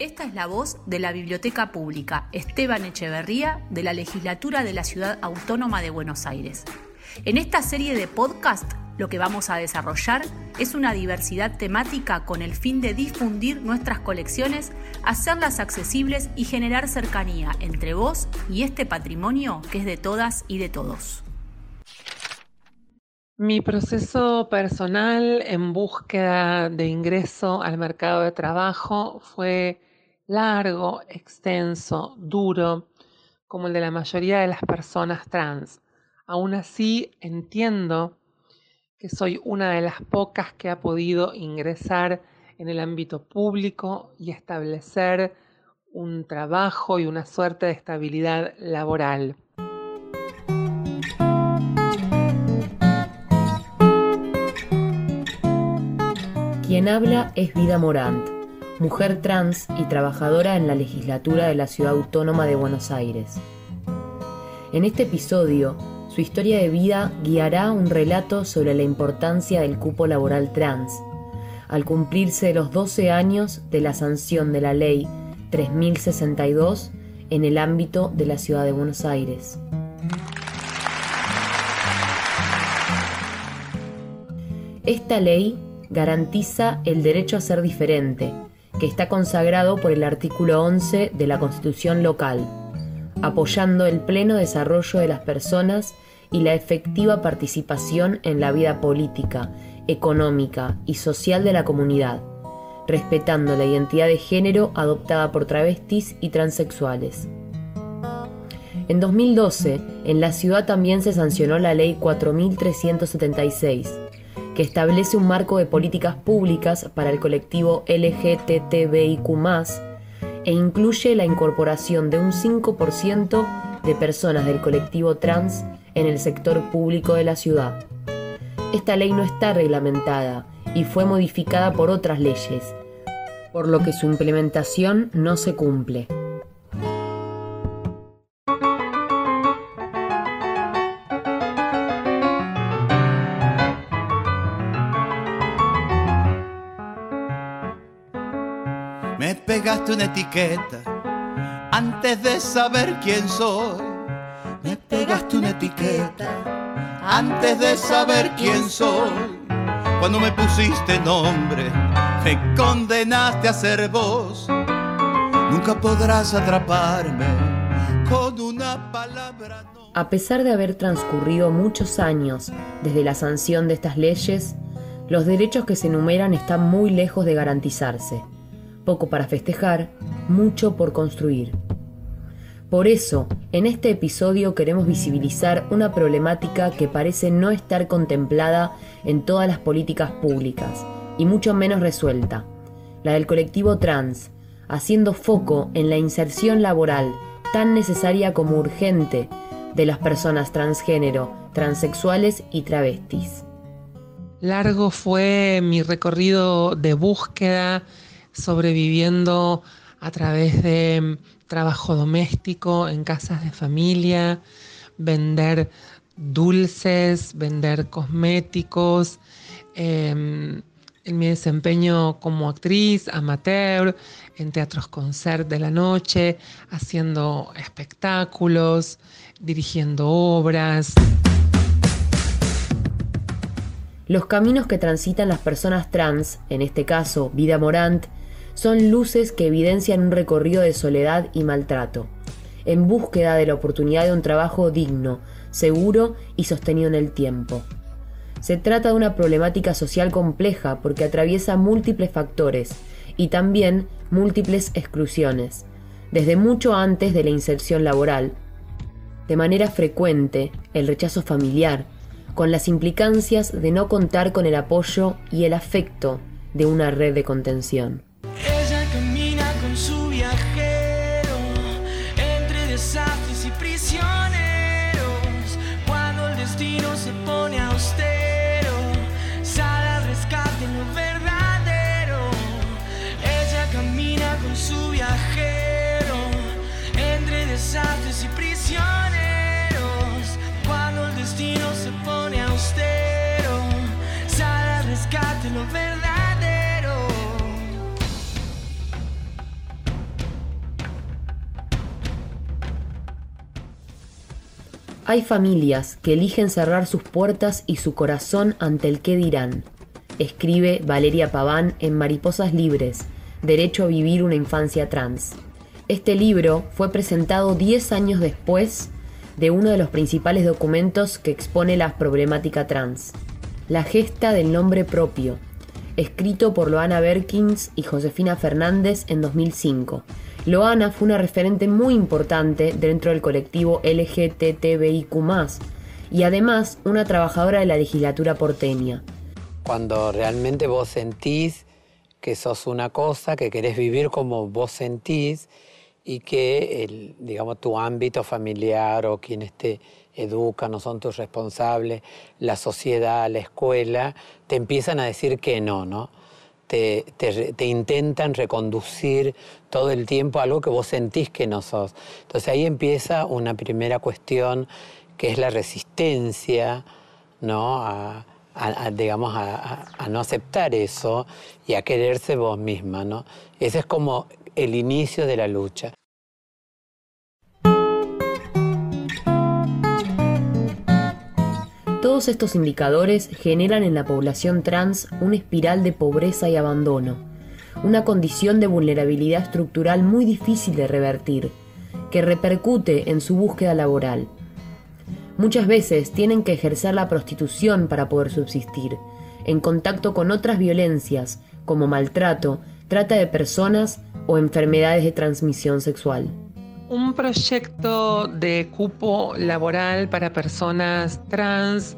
Esta es la voz de la Biblioteca Pública Esteban Echeverría de la Legislatura de la Ciudad Autónoma de Buenos Aires. En esta serie de podcast lo que vamos a desarrollar es una diversidad temática con el fin de difundir nuestras colecciones, hacerlas accesibles y generar cercanía entre vos y este patrimonio que es de todas y de todos. Mi proceso personal en búsqueda de ingreso al mercado de trabajo fue largo, extenso, duro, como el de la mayoría de las personas trans. Aún así, entiendo que soy una de las pocas que ha podido ingresar en el ámbito público y establecer un trabajo y una suerte de estabilidad laboral. Quien habla es Vida Morant, mujer trans y trabajadora en la legislatura de la Ciudad Autónoma de Buenos Aires. En este episodio, su historia de vida guiará un relato sobre la importancia del cupo laboral trans, al cumplirse los 12 años de la sanción de la Ley 3062 en el ámbito de la Ciudad de Buenos Aires. Esta ley garantiza el derecho a ser diferente, que está consagrado por el artículo 11 de la Constitución local, apoyando el pleno desarrollo de las personas y la efectiva participación en la vida política, económica y social de la comunidad, respetando la identidad de género adoptada por travestis y transexuales. En 2012, en la ciudad también se sancionó la Ley 4376, que establece un marco de políticas públicas para el colectivo LGTBIQ e incluye la incorporación de un 5% de personas del colectivo trans en el sector público de la ciudad. Esta ley no está reglamentada y fue modificada por otras leyes, por lo que su implementación no se cumple. Pegaste una etiqueta antes de saber quién soy. Me pegaste una etiqueta antes de saber quién soy. Cuando me pusiste nombre, me condenaste a ser vos. Nunca podrás atraparme con una palabra. A pesar de haber transcurrido muchos años desde la sanción de estas leyes, los derechos que se enumeran están muy lejos de garantizarse poco para festejar, mucho por construir. Por eso, en este episodio queremos visibilizar una problemática que parece no estar contemplada en todas las políticas públicas, y mucho menos resuelta, la del colectivo trans, haciendo foco en la inserción laboral tan necesaria como urgente de las personas transgénero, transexuales y travestis. Largo fue mi recorrido de búsqueda sobreviviendo a través de mm, trabajo doméstico en casas de familia, vender dulces, vender cosméticos, em, en mi desempeño como actriz amateur, en teatros concert de la noche, haciendo espectáculos, dirigiendo obras. Los caminos que transitan las personas trans, en este caso Vida Morant, son luces que evidencian un recorrido de soledad y maltrato, en búsqueda de la oportunidad de un trabajo digno, seguro y sostenido en el tiempo. Se trata de una problemática social compleja porque atraviesa múltiples factores y también múltiples exclusiones, desde mucho antes de la inserción laboral. De manera frecuente, el rechazo familiar, con las implicancias de no contar con el apoyo y el afecto de una red de contención. Hay familias que eligen cerrar sus puertas y su corazón ante el qué dirán, escribe Valeria Paván en Mariposas Libres, Derecho a vivir una infancia trans. Este libro fue presentado 10 años después de uno de los principales documentos que expone la problemática trans, La gesta del nombre propio, escrito por Loana Berkins y Josefina Fernández en 2005. Loana fue una referente muy importante dentro del colectivo LGTBIQ, y además una trabajadora de la legislatura porteña. Cuando realmente vos sentís que sos una cosa, que querés vivir como vos sentís y que el, digamos, tu ámbito familiar o quienes te educan o son tus responsables, la sociedad, la escuela, te empiezan a decir que no, ¿no? Te, te, intentan reconducir todo el tiempo a algo que vos sentís que no sos. Entonces ahí empieza una primera cuestión que es la resistencia, ¿no? A, digamos, a, no aceptar eso y a quererse vos misma, ¿no? Ese es como el inicio de la lucha. Todos estos indicadores generan en la población trans una espiral de pobreza y abandono, una condición de vulnerabilidad estructural muy difícil de revertir, que repercute en su búsqueda laboral. Muchas veces tienen que ejercer la prostitución para poder subsistir, en contacto con otras violencias, como maltrato, trata de personas o enfermedades de transmisión sexual. Un proyecto de cupo laboral para personas trans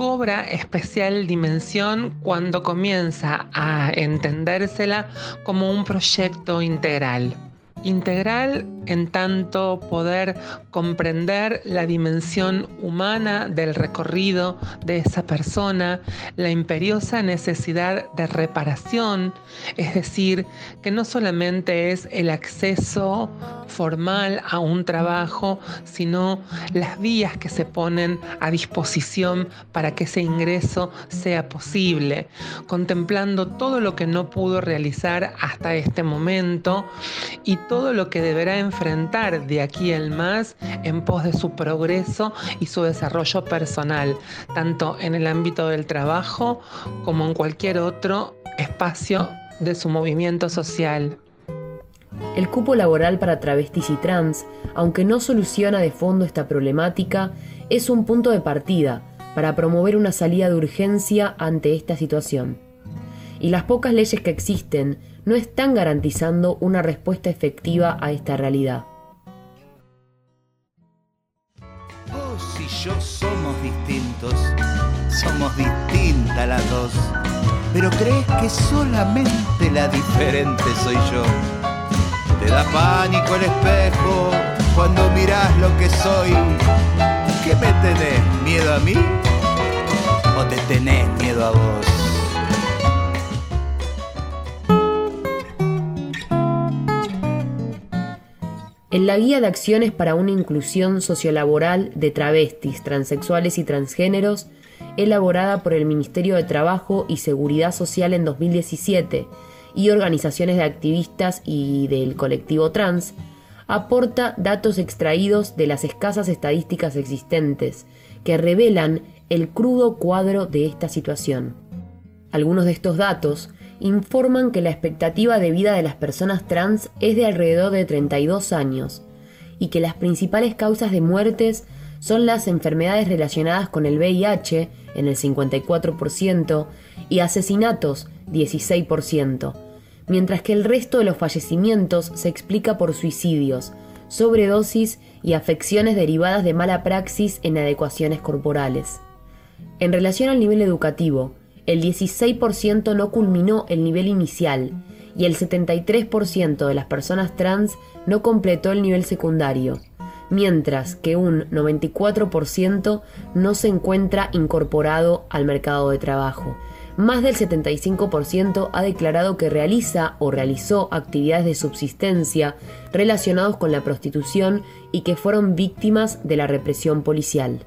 cobra especial dimensión cuando comienza a entendérsela como un proyecto integral. Integral en tanto poder comprender la dimensión humana del recorrido de esa persona, la imperiosa necesidad de reparación, es decir, que no solamente es el acceso formal a un trabajo, sino las vías que se ponen a disposición para que ese ingreso sea posible, contemplando todo lo que no pudo realizar hasta este momento y todo lo que deberá enfrentar de aquí al más en pos de su progreso y su desarrollo personal, tanto en el ámbito del trabajo como en cualquier otro espacio de su movimiento social. El cupo laboral para travestis y trans, aunque no soluciona de fondo esta problemática, es un punto de partida para promover una salida de urgencia ante esta situación. Y las pocas leyes que existen no están garantizando una respuesta efectiva a esta realidad. Vos y yo somos distintos, somos distintas las dos, pero crees que solamente la diferente soy yo. Te da pánico el espejo cuando mirás lo que soy. ¿Qué me tenés? ¿Miedo a mí? ¿O te tenés miedo a vos? En la Guía de Acciones para una Inclusión Sociolaboral de Travestis, Transexuales y Transgéneros, elaborada por el Ministerio de Trabajo y Seguridad Social en 2017 y organizaciones de activistas y del colectivo trans, aporta datos extraídos de las escasas estadísticas existentes que revelan el crudo cuadro de esta situación. Algunos de estos datos informan que la expectativa de vida de las personas trans es de alrededor de 32 años y que las principales causas de muertes son las enfermedades relacionadas con el VIH en el 54% y asesinatos 16%, mientras que el resto de los fallecimientos se explica por suicidios, sobredosis y afecciones derivadas de mala praxis en adecuaciones corporales. En relación al nivel educativo, el 16% no culminó el nivel inicial y el 73% de las personas trans no completó el nivel secundario, mientras que un 94% no se encuentra incorporado al mercado de trabajo. Más del 75% ha declarado que realiza o realizó actividades de subsistencia relacionados con la prostitución y que fueron víctimas de la represión policial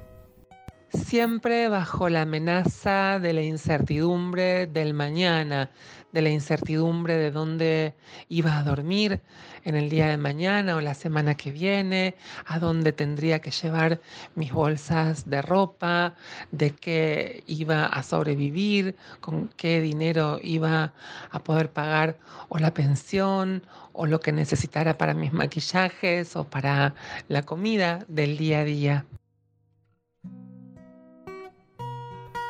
siempre bajo la amenaza de la incertidumbre del mañana, de la incertidumbre de dónde iba a dormir en el día de mañana o la semana que viene, a dónde tendría que llevar mis bolsas de ropa, de qué iba a sobrevivir, con qué dinero iba a poder pagar o la pensión o lo que necesitara para mis maquillajes o para la comida del día a día.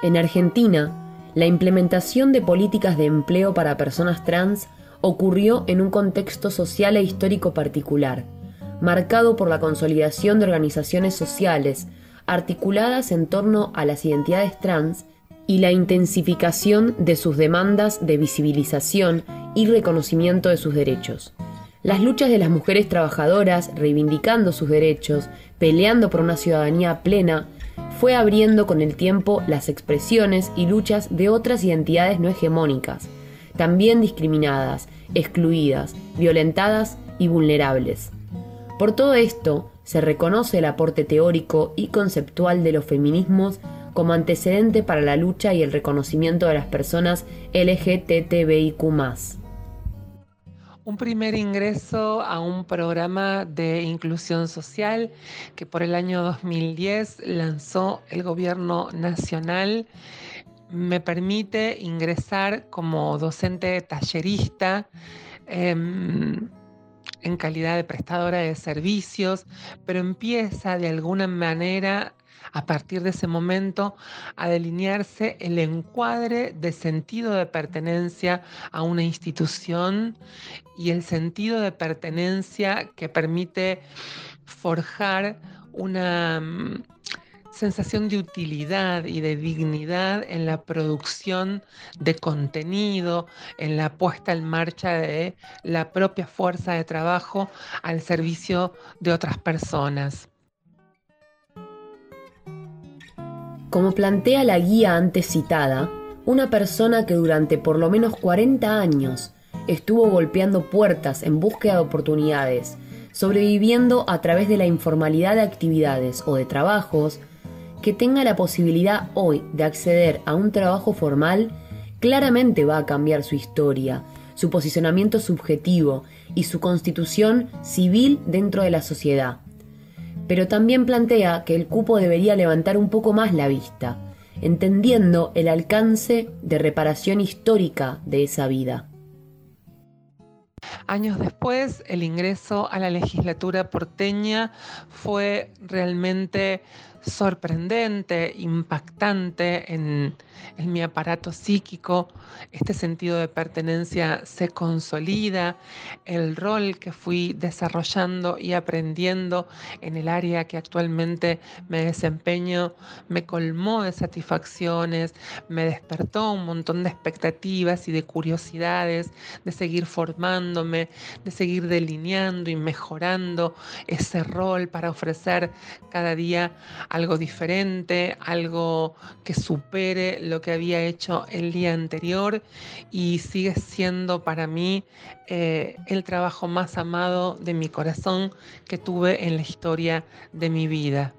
En Argentina, la implementación de políticas de empleo para personas trans ocurrió en un contexto social e histórico particular, marcado por la consolidación de organizaciones sociales articuladas en torno a las identidades trans y la intensificación de sus demandas de visibilización y reconocimiento de sus derechos. Las luchas de las mujeres trabajadoras reivindicando sus derechos, peleando por una ciudadanía plena, fue abriendo con el tiempo las expresiones y luchas de otras identidades no hegemónicas, también discriminadas, excluidas, violentadas y vulnerables. Por todo esto, se reconoce el aporte teórico y conceptual de los feminismos como antecedente para la lucha y el reconocimiento de las personas LGTBIQ un primer ingreso a un programa de inclusión social que por el año 2010 lanzó el gobierno nacional. Me permite ingresar como docente tallerista. Em, en calidad de prestadora de servicios, pero empieza de alguna manera a partir de ese momento a delinearse el encuadre de sentido de pertenencia a una institución y el sentido de pertenencia que permite forjar una mm, sensación de utilidad y de dignidad en la producción de contenido, en la puesta en marcha de la propia fuerza de trabajo al servicio de otras personas. Como plantea la guía antes citada, una persona que durante por lo menos 40 años estuvo golpeando puertas en búsqueda de oportunidades, sobreviviendo a través de la informalidad de actividades o de trabajos, que tenga la posibilidad hoy de acceder a un trabajo formal, claramente va a cambiar su historia, su posicionamiento subjetivo y su constitución civil dentro de la sociedad pero también plantea que el cupo debería levantar un poco más la vista, entendiendo el alcance de reparación histórica de esa vida. Años después, el ingreso a la legislatura porteña fue realmente sorprendente, impactante en, mi aparato psíquico. Este sentido de pertenencia se consolida. El rol que fui desarrollando y aprendiendo en el área que actualmente me desempeño me colmó de satisfacciones, me despertó un montón de expectativas y de curiosidades de seguir formándome, de seguir delineando y mejorando ese rol para ofrecer cada día algo diferente, algo que supere lo que había hecho el día anterior y sigue siendo para mí eh, el trabajo más amado de mi corazón que tuve en la historia de mi vida.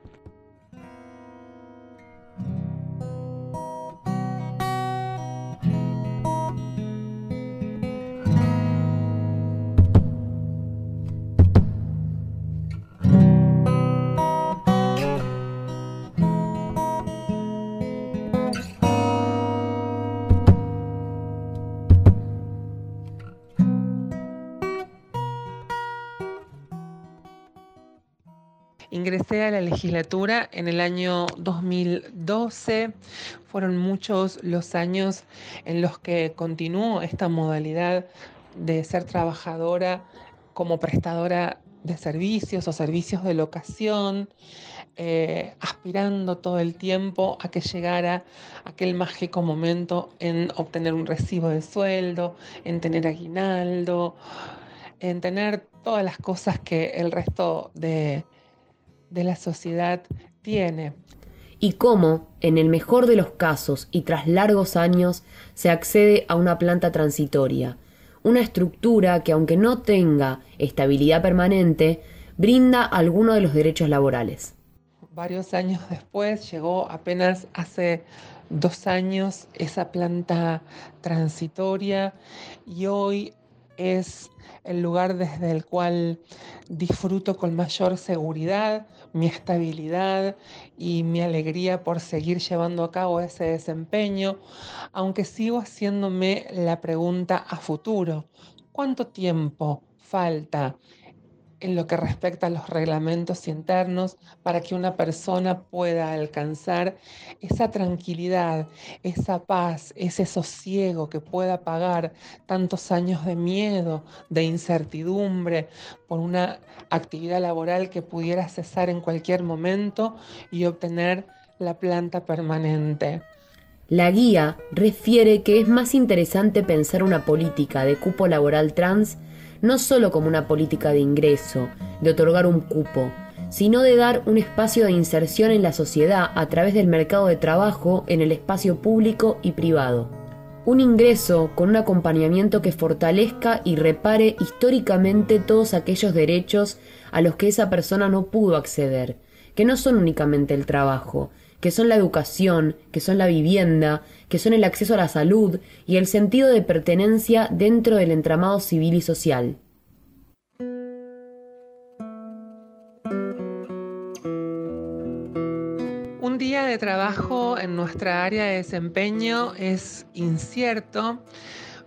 Ingresé a la legislatura en el año 2012. Fueron muchos los años en los que continuó esta modalidad de ser trabajadora como prestadora de servicios o servicios de locación, eh, aspirando todo el tiempo a que llegara aquel mágico momento en obtener un recibo de sueldo, en tener aguinaldo, en tener todas las cosas que el resto de, de la sociedad tiene. Y cómo, en el mejor de los casos y tras largos años, se accede a una planta transitoria, una estructura que aunque no tenga estabilidad permanente, brinda alguno de los derechos laborales. Varios años después llegó apenas hace dos años esa planta transitoria y hoy es el lugar desde el cual disfruto con mayor seguridad mi estabilidad y mi alegría por seguir llevando a cabo ese desempeño, aunque sigo haciéndome la pregunta a futuro, ¿cuánto tiempo falta en lo que respecta a los reglamentos internos para que una persona pueda alcanzar esa tranquilidad, esa paz, ese sosiego que pueda pagar tantos años de miedo, de incertidumbre por una actividad laboral que pudiera cesar en cualquier momento y obtener la planta permanente. La guía refiere que es más interesante pensar una política de cupo laboral trans no solo como una política de ingreso, de otorgar un cupo, sino de dar un espacio de inserción en la sociedad a través del mercado de trabajo en el espacio público y privado. Un ingreso con un acompañamiento que fortalezca y repare históricamente todos aquellos derechos a los que esa persona no pudo acceder, que no son únicamente el trabajo, que son la educación, que son la vivienda, que son el acceso a la salud y el sentido de pertenencia dentro del entramado civil y social. Un día de trabajo en nuestra área de desempeño es incierto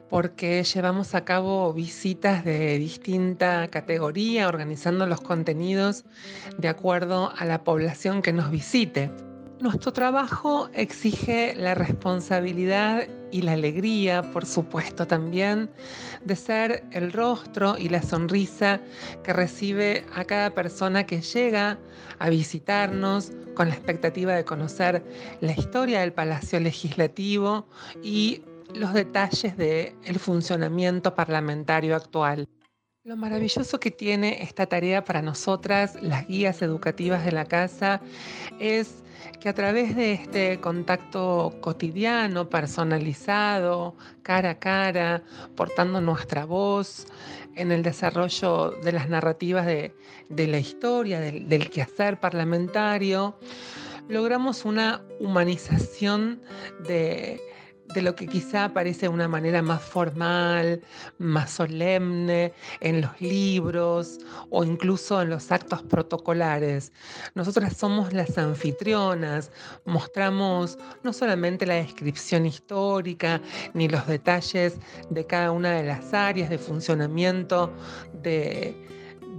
porque llevamos a cabo visitas de distinta categoría, organizando los contenidos de acuerdo a la población que nos visite. Nuestro trabajo exige la responsabilidad y la alegría, por supuesto también, de ser el rostro y la sonrisa que recibe a cada persona que llega a visitarnos con la expectativa de conocer la historia del Palacio Legislativo y los detalles del funcionamiento parlamentario actual. Lo maravilloso que tiene esta tarea para nosotras, las guías educativas de la casa, es que a través de este contacto cotidiano, personalizado, cara a cara, portando nuestra voz en el desarrollo de las narrativas de, la historia, del, del quehacer parlamentario, logramos una humanización de de lo que quizá parece una manera más formal, más solemne en los libros o incluso en los actos protocolares. Nosotras somos las anfitrionas, mostramos no solamente la descripción histórica ni los detalles de cada una de las áreas de funcionamiento de,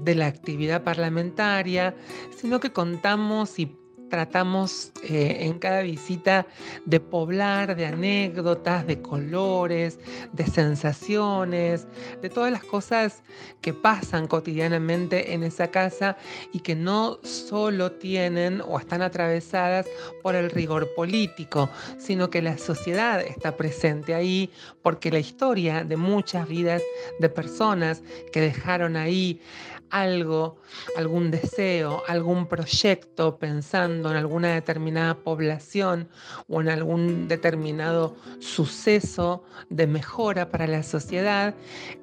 de la actividad parlamentaria, sino que contamos y tratamos eh, en cada visita de poblar de anécdotas, de colores, de sensaciones, de todas las cosas que pasan cotidianamente en esa casa y que no solo tienen o están atravesadas por el rigor político, sino que la sociedad está presente ahí porque la historia de muchas vidas de personas que dejaron ahí algo, algún deseo, algún proyecto pensando en alguna determinada población o en algún determinado suceso de mejora para la sociedad,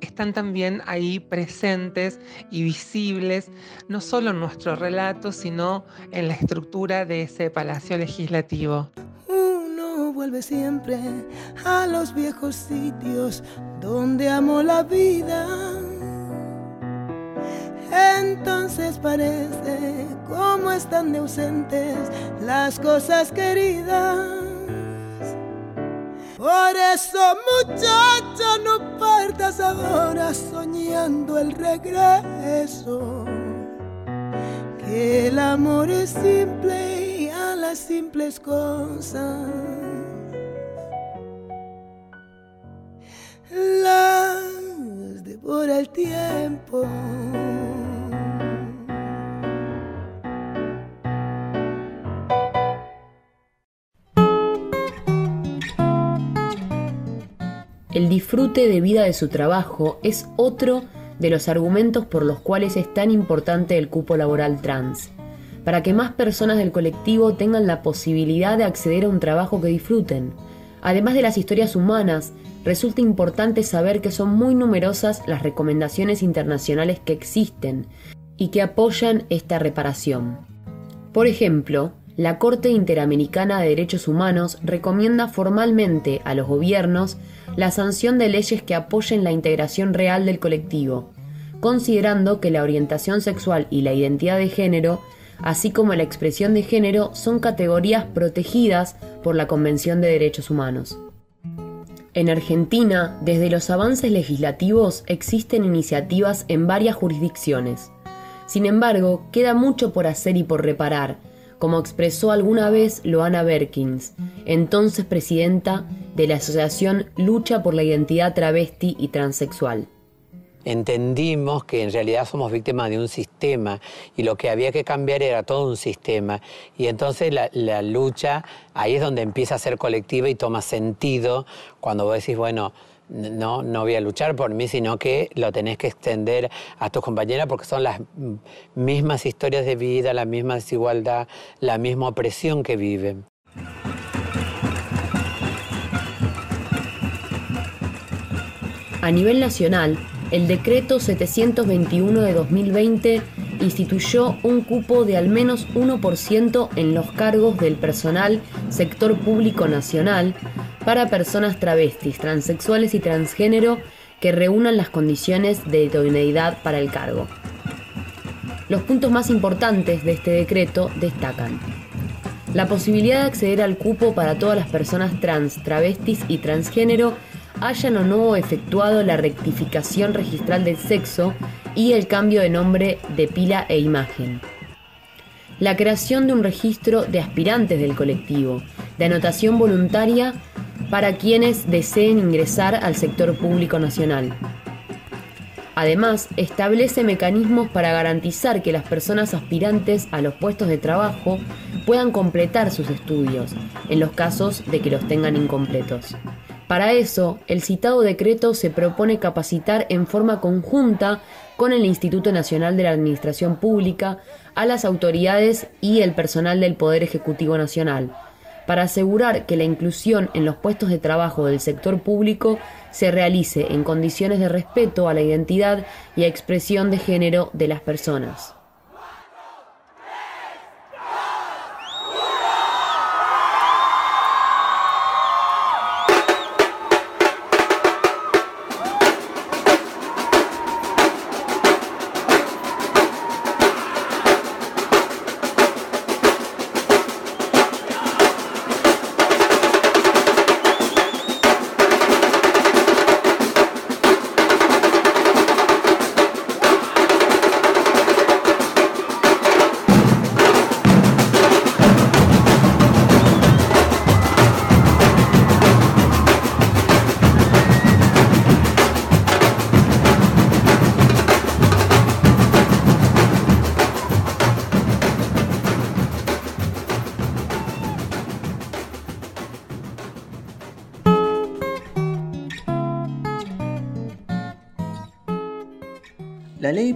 están también ahí presentes y visibles, no solo en nuestro relato, sino en la estructura de ese palacio legislativo. Uno vuelve siempre a los viejos sitios donde amó la vida entonces parece como están de ausentes las cosas queridas. Por eso muchacha no partas ahora soñando el regreso. Que el amor es simple y a las simples cosas. Las devora el tiempo. el disfrute de vida de su trabajo es otro de los argumentos por los cuales es tan importante el cupo laboral trans, para que más personas del colectivo tengan la posibilidad de acceder a un trabajo que disfruten. Además de las historias humanas, resulta importante saber que son muy numerosas las recomendaciones internacionales que existen y que apoyan esta reparación. Por ejemplo, la Corte Interamericana de Derechos Humanos recomienda formalmente a los gobiernos la sanción de leyes que apoyen la integración real del colectivo, considerando que la orientación sexual y la identidad de género, así como la expresión de género, son categorías protegidas por la Convención de Derechos Humanos. En Argentina, desde los avances legislativos existen iniciativas en varias jurisdicciones. Sin embargo, queda mucho por hacer y por reparar, como expresó alguna vez Loana Berkins, entonces presidenta de la Asociación Lucha por la Identidad Travesti y Transexual entendimos que en realidad somos víctimas de un sistema y lo que había que cambiar era todo un sistema. Y entonces la, lucha ahí es donde empieza a ser colectiva y toma sentido cuando vos decís, bueno, no, no voy a luchar por mí, sino que lo tenés que extender a tus compañeras porque son las mismas historias de vida, la misma desigualdad, la misma opresión que viven. A nivel nacional, el decreto 721 de 2020 instituyó un cupo de al menos 1% en los cargos del personal sector público nacional para personas travestis, transexuales y transgénero que reúnan las condiciones de idoneidad para el cargo. Los puntos más importantes de este decreto destacan la posibilidad de acceder al cupo para todas las personas trans, travestis y transgénero hayan o no efectuado la rectificación registral del sexo y el cambio de nombre de pila e imagen. La creación de un registro de aspirantes del colectivo, de anotación voluntaria para quienes deseen ingresar al sector público nacional. Además, establece mecanismos para garantizar que las personas aspirantes a los puestos de trabajo puedan completar sus estudios, en los casos de que los tengan incompletos. Para eso, el citado decreto se propone capacitar en forma conjunta con el Instituto Nacional de la Administración Pública a las autoridades y el personal del Poder Ejecutivo Nacional, para asegurar que la inclusión en los puestos de trabajo del sector público se realice en condiciones de respeto a la identidad y a expresión de género de las personas.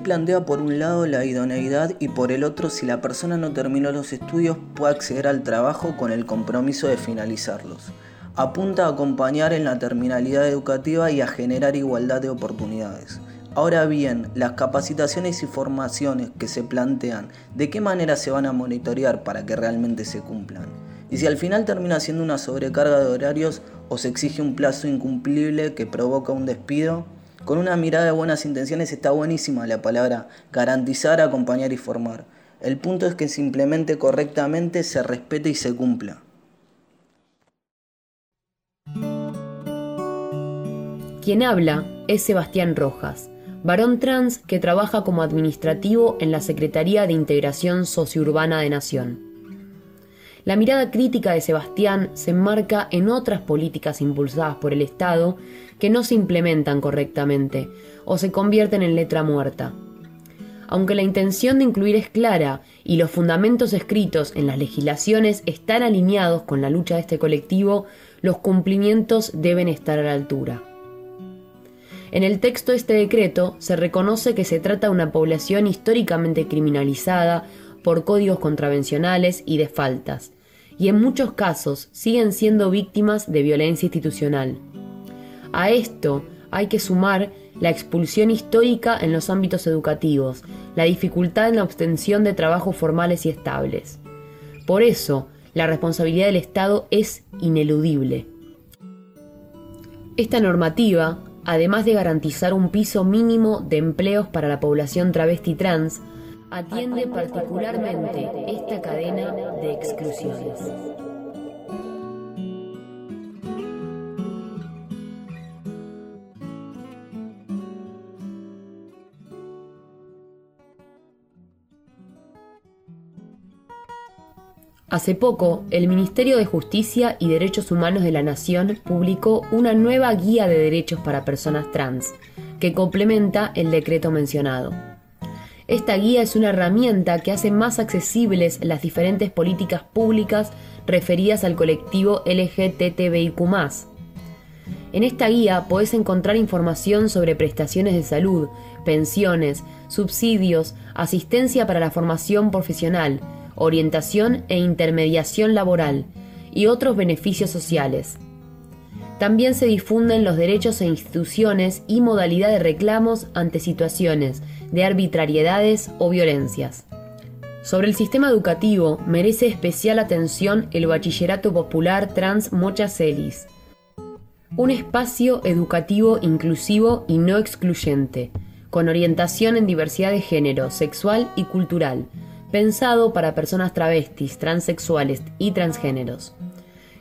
Plantea por un lado la idoneidad y por el otro si la persona no terminó los estudios puede acceder al trabajo con el compromiso de finalizarlos. Apunta a acompañar en la terminalidad educativa y a generar igualdad de oportunidades. Ahora bien, las capacitaciones y formaciones que se plantean, ¿de qué manera se van a monitorear para que realmente se cumplan? Y si al final termina siendo una sobrecarga de horarios o se exige un plazo incumplible que provoca un despido, con una mirada de buenas intenciones está buenísima la palabra garantizar, acompañar y formar. El punto es que simplemente correctamente se respete y se cumpla. Quien habla es Sebastián Rojas, varón trans que trabaja como administrativo en la Secretaría de Integración Sociourbana de Nación. La mirada crítica de Sebastián se enmarca en otras políticas impulsadas por el Estado que no se implementan correctamente o se convierten en letra muerta. Aunque la intención de incluir es clara y los fundamentos escritos en las legislaciones están alineados con la lucha de este colectivo, los cumplimientos deben estar a la altura. En el texto de este decreto se reconoce que se trata de una población históricamente criminalizada por códigos contravencionales y de faltas, y en muchos casos siguen siendo víctimas de violencia institucional. A esto hay que sumar la expulsión histórica en los ámbitos educativos, la dificultad en la obtención de trabajos formales y estables. Por eso, la responsabilidad del Estado es ineludible. Esta normativa, además de garantizar un piso mínimo de empleos para la población travesti trans, atiende particularmente esta cadena de exclusiones. Hace poco, el Ministerio de Justicia y Derechos Humanos de la Nación publicó una nueva guía de derechos para personas trans, que complementa el decreto mencionado. Esta guía es una herramienta que hace más accesibles las diferentes políticas públicas referidas al colectivo LGTBIQ. En esta guía podés encontrar información sobre prestaciones de salud, pensiones, subsidios, asistencia para la formación profesional, orientación e intermediación laboral y otros beneficios sociales. También se difunden los derechos e instituciones y modalidad de reclamos ante situaciones de arbitrariedades o violencias. Sobre el sistema educativo merece especial atención el Bachillerato Popular Trans Mochacelis, un espacio educativo inclusivo y no excluyente, con orientación en diversidad de género, sexual y cultural, pensado para personas travestis, transexuales y transgéneros.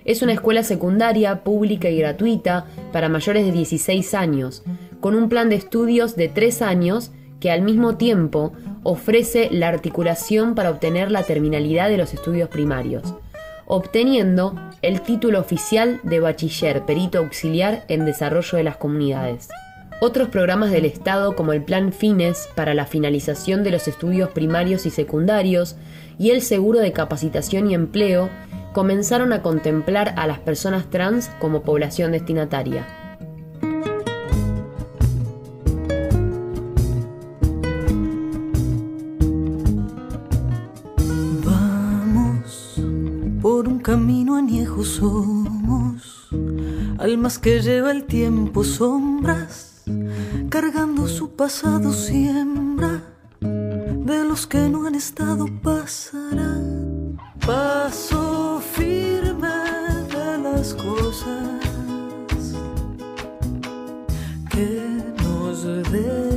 Es una escuela secundaria pública y gratuita para mayores de 16 años, con un plan de estudios de 3 años que al mismo tiempo ofrece la articulación para obtener la terminalidad de los estudios primarios, obteniendo el título oficial de bachiller perito auxiliar en desarrollo de las comunidades. Otros programas del Estado como el Plan Fines para la finalización de los estudios primarios y secundarios y el Seguro de Capacitación y Empleo comenzaron a contemplar a las personas trans como población destinataria. Somos, almas que lleva el tiempo sombras cargando su pasado siembra, de los que no han estado pasarán. Paso firme de las cosas que nos dejan.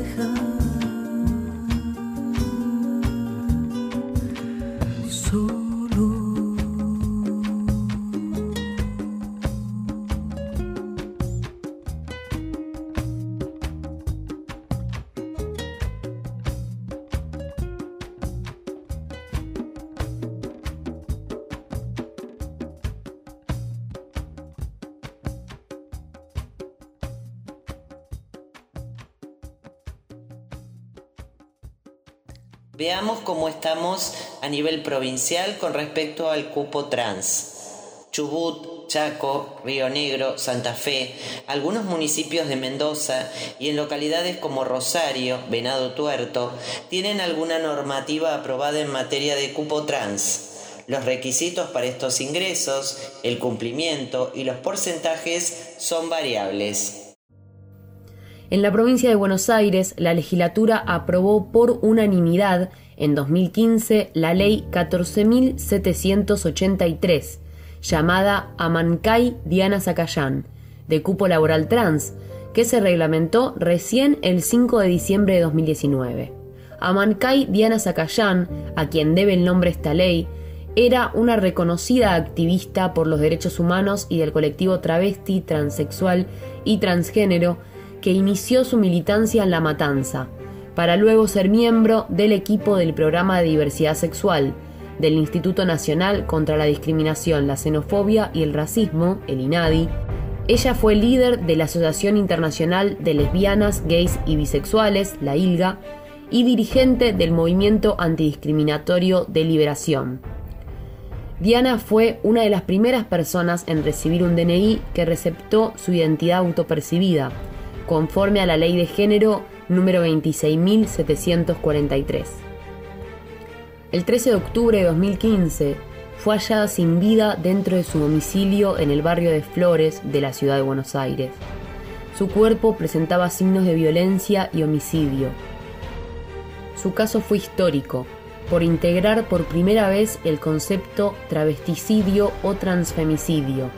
Veamos cómo estamos a nivel provincial con respecto al cupo trans. Chubut, Chaco, Río Negro, Santa Fe, algunos municipios de Mendoza y en localidades como Rosario, Venado Tuerto, tienen alguna normativa aprobada en materia de cupo trans. Los requisitos para estos ingresos, el cumplimiento y los porcentajes son variables. En la provincia de Buenos Aires, la legislatura aprobó por unanimidad en 2015 la ley 14.783, llamada Amancay Diana Zacayán, de cupo laboral trans, que se reglamentó recién el 5 de diciembre de 2019. Amancay Diana Zacayán, a quien debe el nombre esta ley, era una reconocida activista por los derechos humanos y del colectivo travesti, transexual y transgénero que inició su militancia en La Matanza, para luego ser miembro del equipo del Programa de Diversidad Sexual, del Instituto Nacional contra la Discriminación, la Xenofobia y el Racismo, el INADI. Ella fue líder de la Asociación Internacional de Lesbianas, Gays y Bisexuales, la ILGA, y dirigente del Movimiento Antidiscriminatorio de Liberación. Diana fue una de las primeras personas en recibir un DNI que receptó su identidad autopercibida, conforme a la Ley de Género número 26.743. El 13 de octubre de 2015 fue hallada sin vida dentro de su domicilio en el barrio de Flores de la ciudad de Buenos Aires. Su cuerpo presentaba signos de violencia y homicidio. Su caso fue histórico, por integrar por primera vez el concepto travesticidio o transfemicidio,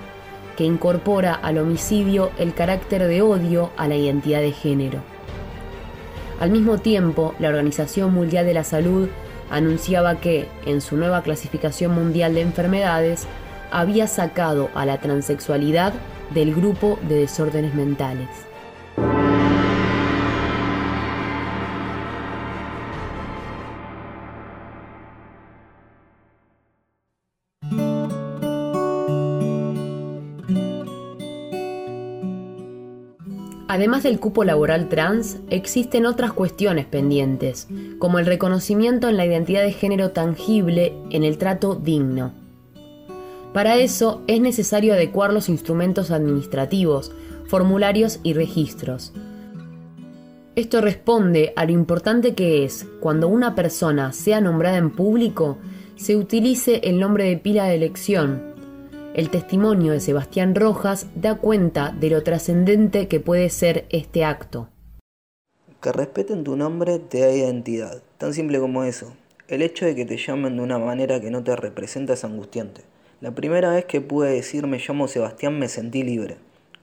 que incorpora al homicidio el carácter de odio a la identidad de género. Al mismo tiempo, la Organización Mundial de la Salud anunciaba que, en su nueva clasificación mundial de enfermedades, había sacado a la transexualidad del grupo de desórdenes mentales. Además del cupo laboral trans, existen otras cuestiones pendientes, como el reconocimiento en la identidad de género tangible en el trato digno. Para eso es necesario adecuar los instrumentos administrativos, formularios y registros. Esto responde a lo importante que es, cuando una persona sea nombrada en público, se utilice el nombre de pila de elección, el testimonio de Sebastián Rojas da cuenta de lo trascendente que puede ser este acto. Que respeten tu nombre te da identidad, tan simple como eso. El hecho de que te llamen de una manera que no te representa es angustiante. La primera vez que pude decir me llamo Sebastián me sentí libre.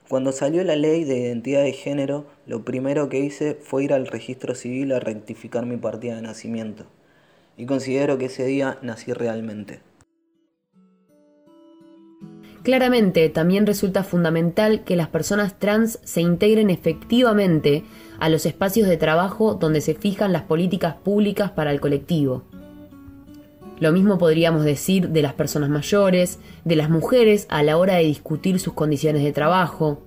Cuando salió la ley de identidad de género, lo primero que hice fue ir al registro civil a rectificar mi partida de nacimiento. Y considero que ese día nací realmente. Claramente, también resulta fundamental que las personas trans se integren efectivamente a los espacios de trabajo donde se fijan las políticas públicas para el colectivo. Lo mismo podríamos decir de las personas mayores, de las mujeres a la hora de discutir sus condiciones de trabajo.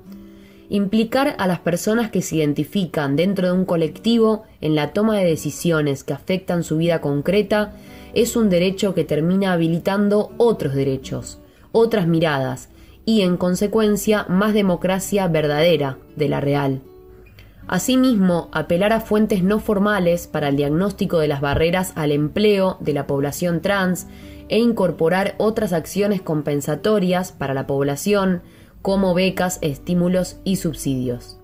Implicar a las personas que se identifican dentro de un colectivo en la toma de decisiones que afectan su vida concreta es un derecho que termina habilitando otros derechos, otras miradas y, en consecuencia, más democracia verdadera de la real. Asimismo, apelar a fuentes no formales para el diagnóstico de las barreras al empleo de la población trans e incorporar otras acciones compensatorias para la población, como becas, estímulos y subsidios.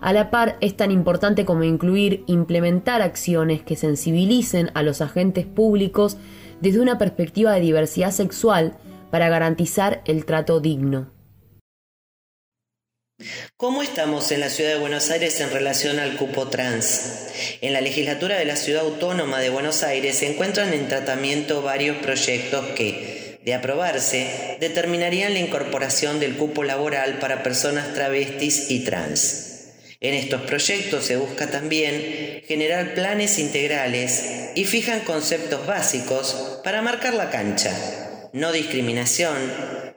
A la par, es tan importante como incluir implementar acciones que sensibilicen a los agentes públicos desde una perspectiva de diversidad sexual para garantizar el trato digno. ¿Cómo estamos en la ciudad de Buenos Aires en relación al cupo trans? En la legislatura de la ciudad autónoma de Buenos Aires se encuentran en tratamiento varios proyectos que, de aprobarse, determinarían la incorporación del cupo laboral para personas travestis y trans. En estos proyectos se busca también generar planes integrales y fijan conceptos básicos para marcar la cancha no discriminación,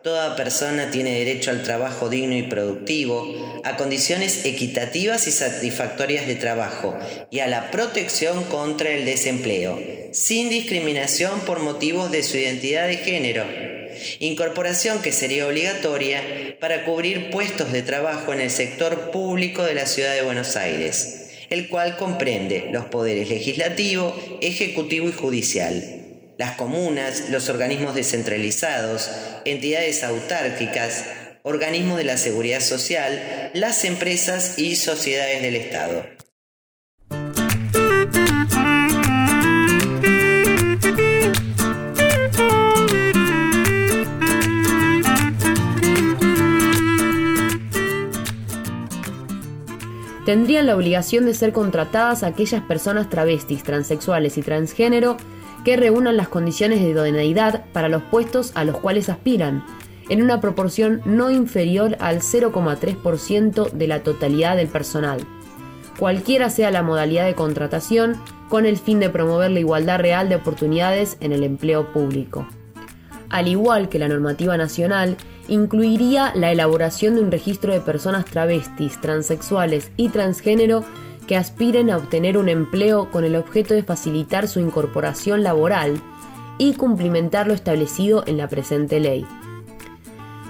toda persona tiene derecho al trabajo digno y productivo, a condiciones equitativas y satisfactorias de trabajo y a la protección contra el desempleo, sin discriminación por motivos de su identidad de género. Incorporación que sería obligatoria para cubrir puestos de trabajo en el sector público de la ciudad de Buenos Aires, el cual comprende los poderes legislativo, ejecutivo y judicial las comunas, los organismos descentralizados, entidades autárquicas, organismos de la seguridad social, las empresas y sociedades del Estado. Tendrían la obligación de ser contratadas aquellas personas travestis, transexuales y transgénero que reúnan las condiciones de idoneidad para los puestos a los cuales aspiran, en una proporción no inferior al 0,3% de la totalidad del personal, cualquiera sea la modalidad de contratación, con el fin de promover la igualdad real de oportunidades en el empleo público. Al igual que la normativa nacional, incluiría la elaboración de un registro de personas travestis, transexuales y transgénero que aspiren a obtener un empleo con el objeto de facilitar su incorporación laboral y cumplimentar lo establecido en la presente ley.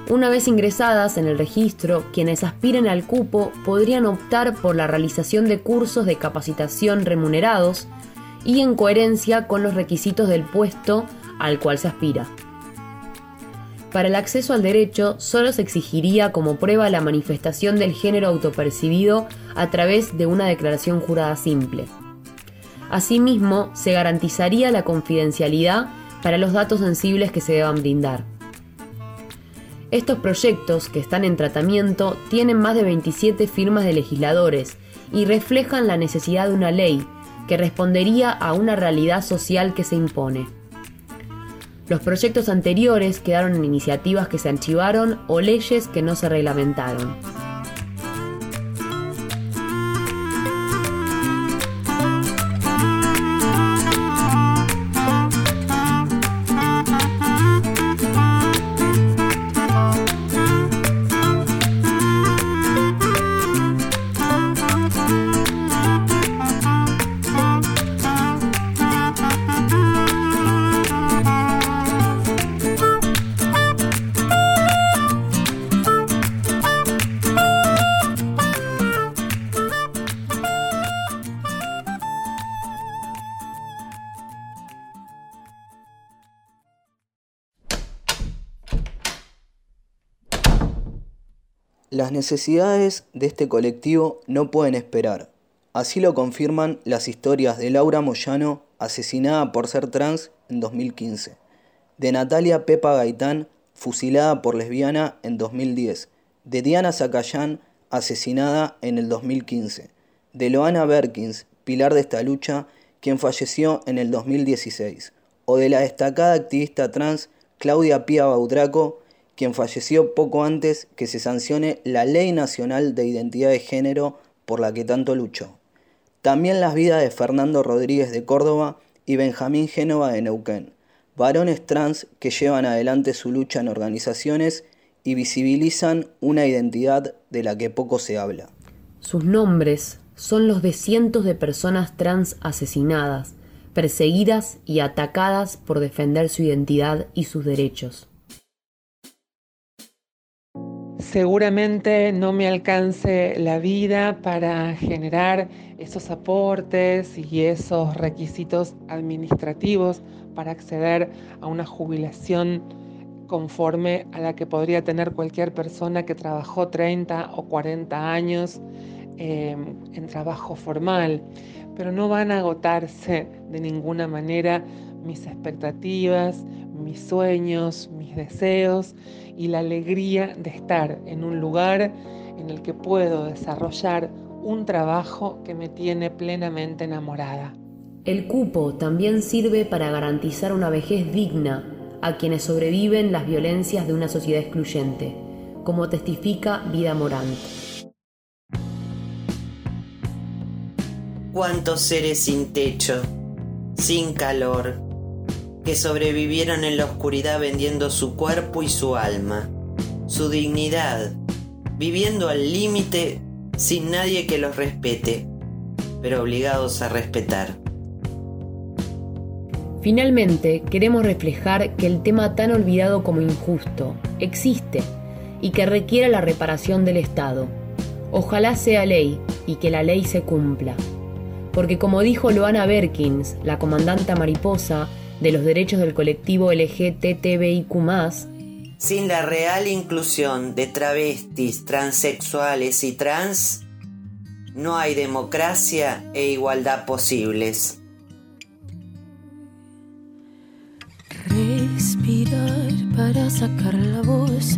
Una vez ingresadas en el registro, quienes aspiren al cupo podrían optar por la realización de cursos de capacitación remunerados y en coherencia con los requisitos del puesto al cual se aspira. Para el acceso al derecho solo se exigiría como prueba la manifestación del género autopercibido a través de una declaración jurada simple. Asimismo, se garantizaría la confidencialidad para los datos sensibles que se deban brindar. Estos proyectos, que están en tratamiento, tienen más de 27 firmas de legisladores y reflejan la necesidad de una ley que respondería a una realidad social que se impone. Los proyectos anteriores quedaron en iniciativas que se archivaron o leyes que no se reglamentaron. Las necesidades de este colectivo no pueden esperar. Así lo confirman las historias de Laura Moyano, asesinada por ser trans en 2015, de Natalia Pepa Gaitán, fusilada por lesbiana en 2010, de Diana Zacayán, asesinada en el 2015, de Loana Berkins, pilar de esta lucha, quien falleció en el 2016, o de la destacada activista trans Claudia Pía Baudraco, quien falleció poco antes que se sancione la Ley Nacional de Identidad de Género por la que tanto luchó. También las vidas de Fernando Rodríguez de Córdoba y Benjamín Génova de Neuquén, varones trans que llevan adelante su lucha en organizaciones y visibilizan una identidad de la que poco se habla. Sus nombres son los de cientos de personas trans asesinadas, perseguidas y atacadas por defender su identidad y sus derechos. Seguramente no me alcance la vida para generar esos aportes y esos requisitos administrativos para acceder a una jubilación conforme a la que podría tener cualquier persona que trabajó 30 o 40 años eh, en trabajo formal, pero no van a agotarse de ninguna manera mis expectativas, mis sueños, mis deseos y la alegría de estar en un lugar en el que puedo desarrollar un trabajo que me tiene plenamente enamorada. El cupo también sirve para garantizar una vejez digna a quienes sobreviven las violencias de una sociedad excluyente, como testifica Vida Morant. ¿Cuántos seres sin techo, sin calor, que sobrevivieron en la oscuridad vendiendo su cuerpo y su alma, su dignidad, viviendo al límite sin nadie que los respete, pero obligados a respetar. Finalmente, queremos reflejar que el tema tan olvidado como injusto existe y que requiere la reparación del Estado. Ojalá sea ley y que la ley se cumpla. Porque como dijo Loana Berkins, la comandanta mariposa, de los derechos del colectivo LGTBIQ, sin la real inclusión de travestis, transexuales y trans, no hay democracia e igualdad posibles. Respirar para sacar la voz,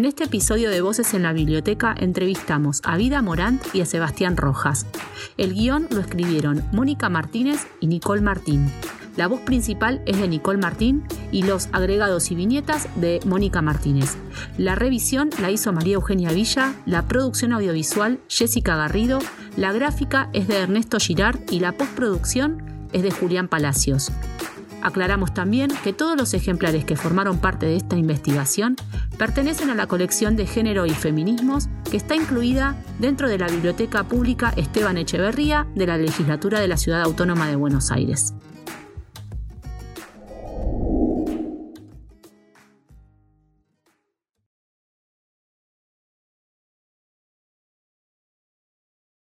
En este episodio de Voces en la Biblioteca entrevistamos a Vida Morant y a Sebastián Rojas. El guion lo escribieron Mónica Martínez y Nicole Martín. La voz principal es de Nicole Martín y los agregados y viñetas de Mónica Martínez. La revisión la hizo María Eugenia Villa, la producción audiovisual Jessica Garrido, la gráfica es de Ernesto Girard y la postproducción es de Julián Palacios. Aclaramos también que todos los ejemplares que formaron parte de esta investigación pertenecen a la colección de género y feminismos que está incluida dentro de la Biblioteca Pública Esteban Echeverría de la Legislatura de la Ciudad Autónoma de Buenos Aires.